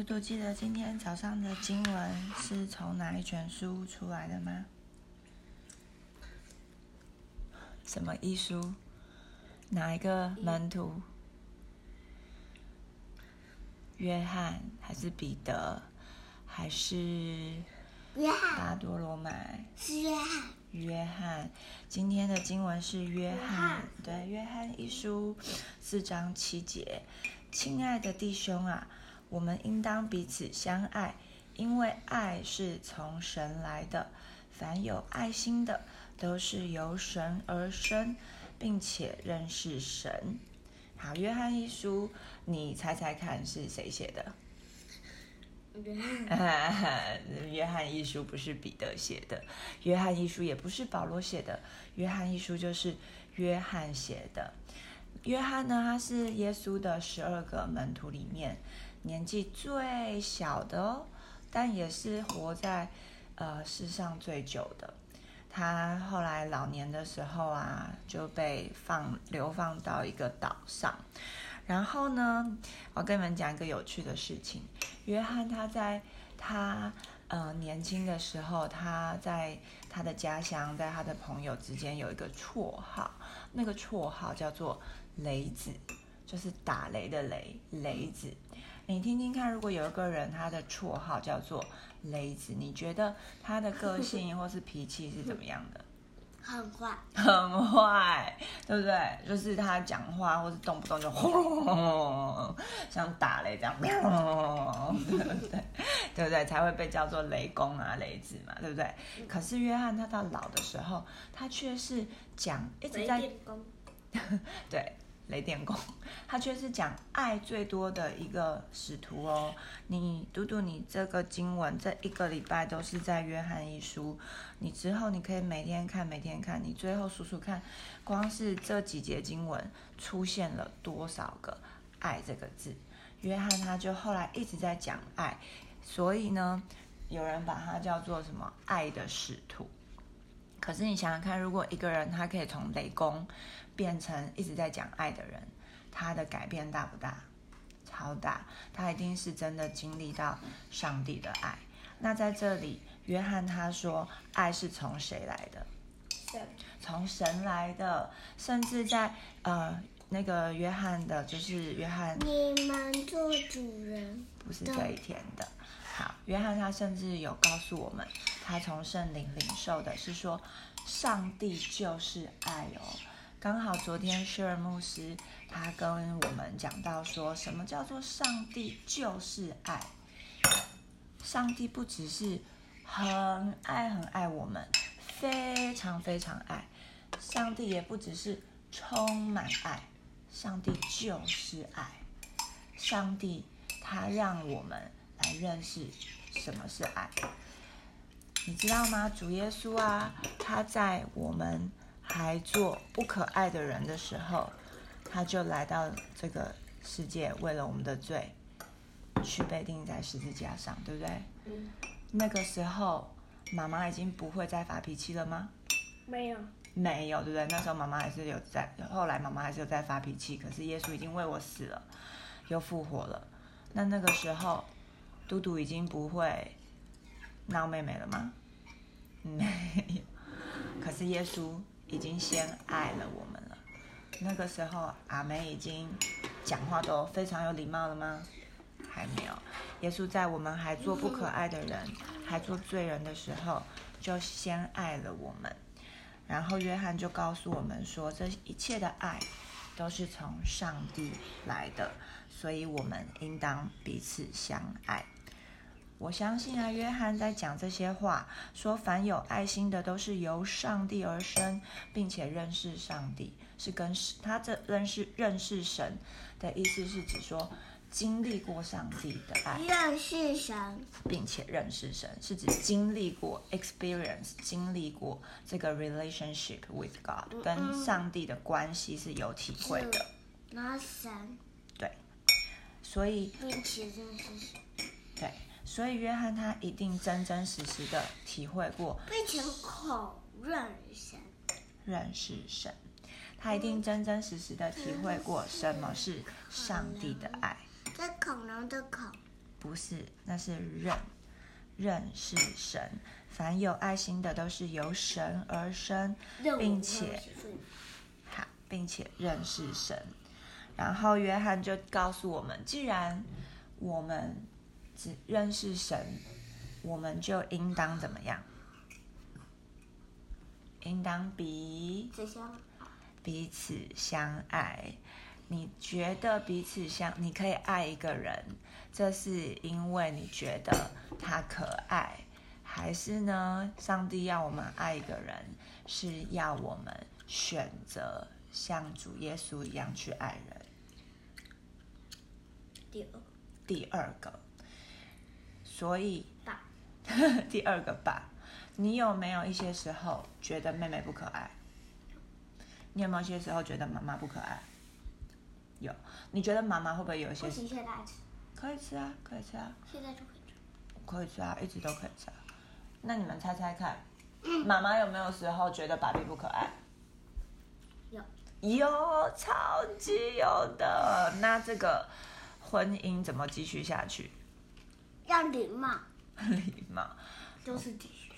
嘟嘟记得今天早上的经文是从哪一卷书出来的吗？什么一书？哪一个门徒？约翰还是彼得？还是约翰？巴多罗买？是约翰。约翰，今天的经文是约翰，对，约翰一书四章七节，亲爱的弟兄啊，我们应当彼此相爱，因为爱是从神来的。凡有爱心的，都是由神而生，并且认识神。好，约翰一书，你猜猜看是谁写的？约翰。约翰一书不是彼得写的，约翰一书也不是保罗写的，约翰一书就是约翰写的。约翰呢，他是耶稣的十二个门徒里面年纪最小的哦，但也是活在呃世上最久的。他后来老年的时候啊，就被放流放到一个岛上。然后呢，我跟你们讲一个有趣的事情。约翰他在他呃年轻的时候，他在他的家乡，在他的朋友之间有一个绰号，那个绰号叫做雷子，就是打雷的雷，雷子。你听听看，如果有一个人他的绰号叫做雷子，你觉得他的个性或是脾气是怎么样的？很坏。很坏，对不对？就是他讲话或是动不动就轰，像打雷这样，对不对？对不对？才会被叫做雷公啊、雷子嘛，对不对？可是约翰他到老的时候，他却是讲一直在。对，雷电工，他却是讲爱最多的一个使徒哦。你读读你这个经文，这一个礼拜都是在约翰一书，你之后你可以每天看，每天看，你最后数数看，光是这几节经文出现了多少个“爱”这个字。约翰他就后来一直在讲爱，所以呢，有人把他叫做什么“爱的使徒”。可是你想想看，如果一个人他可以从雷公变成一直在讲爱的人，他的改变大不大？超大！他一定是真的经历到上帝的爱。那在这里，约翰他说，爱是从谁来的？从神来的。甚至在呃那个约翰的，就是约翰你们做主人。不是这一天的。好，约翰他甚至有告诉我们，他从圣灵领受的是说，上帝就是爱哦。刚好昨天谢尔牧师他跟我们讲到说，什么叫做上帝就是爱？上帝不只是很爱很爱我们，非常非常爱，上帝也不只是充满爱，上帝就是爱。上帝他让我们来认识什么是爱，你知道吗？主耶稣啊，他在我们还做不可爱的人的时候，他就来到这个世界，为了我们的罪，去被钉在十字架上，对不对？嗯，那个时候，妈妈已经不会再发脾气了吗？没有。没有，对不对？那时候妈妈还是有在，后来妈妈还是有在发脾气，可是耶稣已经为我死了，又复活了。那那个时候，嘟嘟已经不会闹妹妹了吗？没有。可是耶稣已经先爱了我们了。那个时候，阿梅已经讲话都非常有礼貌了吗？还没有。耶稣在我们还做不可爱的人，还做罪人的时候，就先爱了我们。然后约翰就告诉我们说，这一切的爱都是从上帝来的，所以我们应当彼此相爱。我相信啊，约翰在讲这些话，说凡有爱心的都是由上帝而生，并且认识上帝，是跟他这认识认识神的意思是指说经历过上帝的爱，认识神。并且认识神，是指经历过 experience，经历过这个 relationship with God，跟上帝的关系是有体会的。那神，对，所以并且认识神，对，所以约翰他一定真真实实的体会过并且口认神。认识神，他一定真真实实的体会过什么是上帝的爱。这恐龙的恐，不是，那是认，认识神。凡有爱心的，都是由神而生，并且好，并且认识神。然后约翰就告诉我们，既然我们只认识神，我们就应当怎么样？应当彼此相彼此相爱。你觉得彼此相，你可以爱一个人，这是因为你觉得他可爱，还是呢？上帝要我们爱一个人，是要我们选择像主耶稣一样去爱人。第二第二个，所以爸 第二个爸，你有没有一些时候觉得妹妹不可爱？你有没有一些时候觉得妈妈不可爱？有，你觉得妈妈会不会有一些不？行，现在吃，可以吃啊，可以吃啊，现在就可以吃。可以吃啊，一直都可以吃啊。那你们猜猜看，妈妈有没有时候觉得爸比不可爱？有有，超级有的。那这个婚姻怎么继续下去？要礼貌，礼貌。就是继续。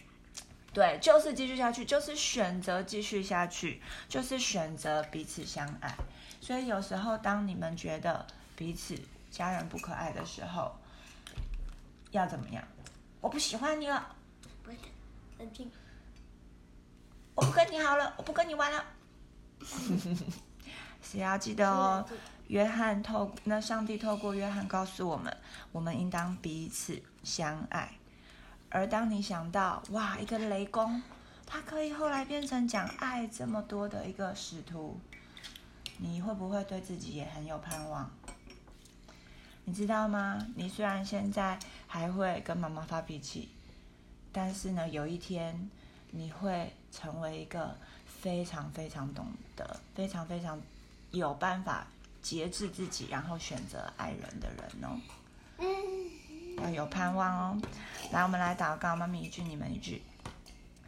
对，就是继续下去，就是选择继续下去，就是选择彼此相爱。所以有时候，当你们觉得彼此家人不可爱的时候，要怎么样？我不喜欢你了，不是，冷静。我不跟你好了，我不跟你玩了。是要记得哦。约翰透那上帝透过约翰告诉我们，我们应当彼此相爱。而当你想到哇，一个雷公，他可以后来变成讲爱这么多的一个使徒，你会不会对自己也很有盼望？你知道吗？你虽然现在还会跟妈妈发脾气，但是呢，有一天你会成为一个非常非常懂得、非常非常有办法节制自己，然后选择爱人的人哦。要有盼望哦。来，我们来祷告，妈咪一句，你们一句，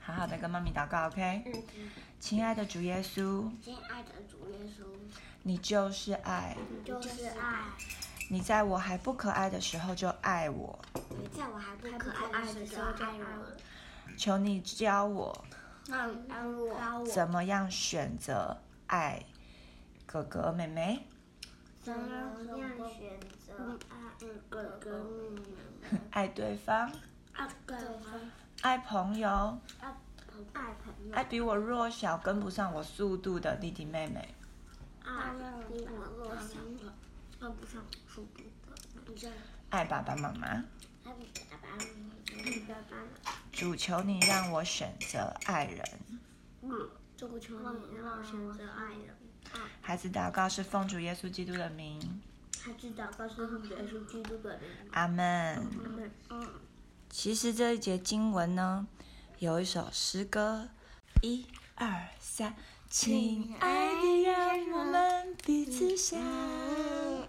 好好的跟妈咪祷告，OK？嗯，亲爱的主耶稣，亲爱的主耶稣，你就是爱，你就是爱，你在我还不可爱的时候就爱我，你在我还不可爱的时候就爱我，求你教我让让我。怎么样选择爱哥哥妹妹，怎么样选择爱哥哥妹妹，爱对方，爱对方，爱朋友，爱朋友，爱比我弱小、跟不上我速度的弟弟妹妹，爱比我弱小，跟不上速度的，爱爸爸妈妈。爱爸爸妈妈，爸爸妈主求你让我选择爱人。妈，祝求你让我选择爱人，爱。孩子祷告是奉主耶稣基督的名，孩子祷告是奉主耶稣基督的名。阿门。嗯嗯，其实这一节经文呢，有一首诗歌，一二三，亲爱的，让我们彼此相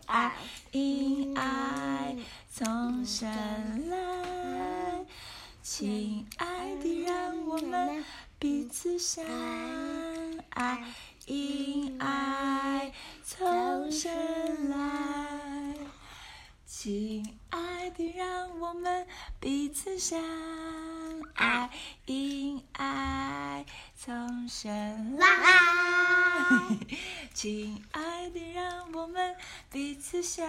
爱，因爱从神来。亲爱的，让我们彼此相爱，爱因爱从生来。亲爱的，让我们彼此相爱，因爱从生来。亲爱的，让我们彼此相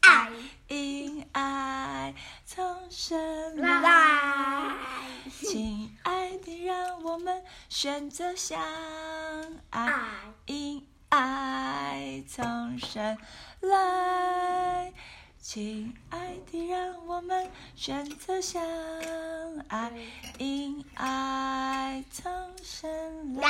爱，因爱从生来。亲爱的，让我们选择相爱，因爱从生来。亲爱的，让我们选择相爱，因爱从生来。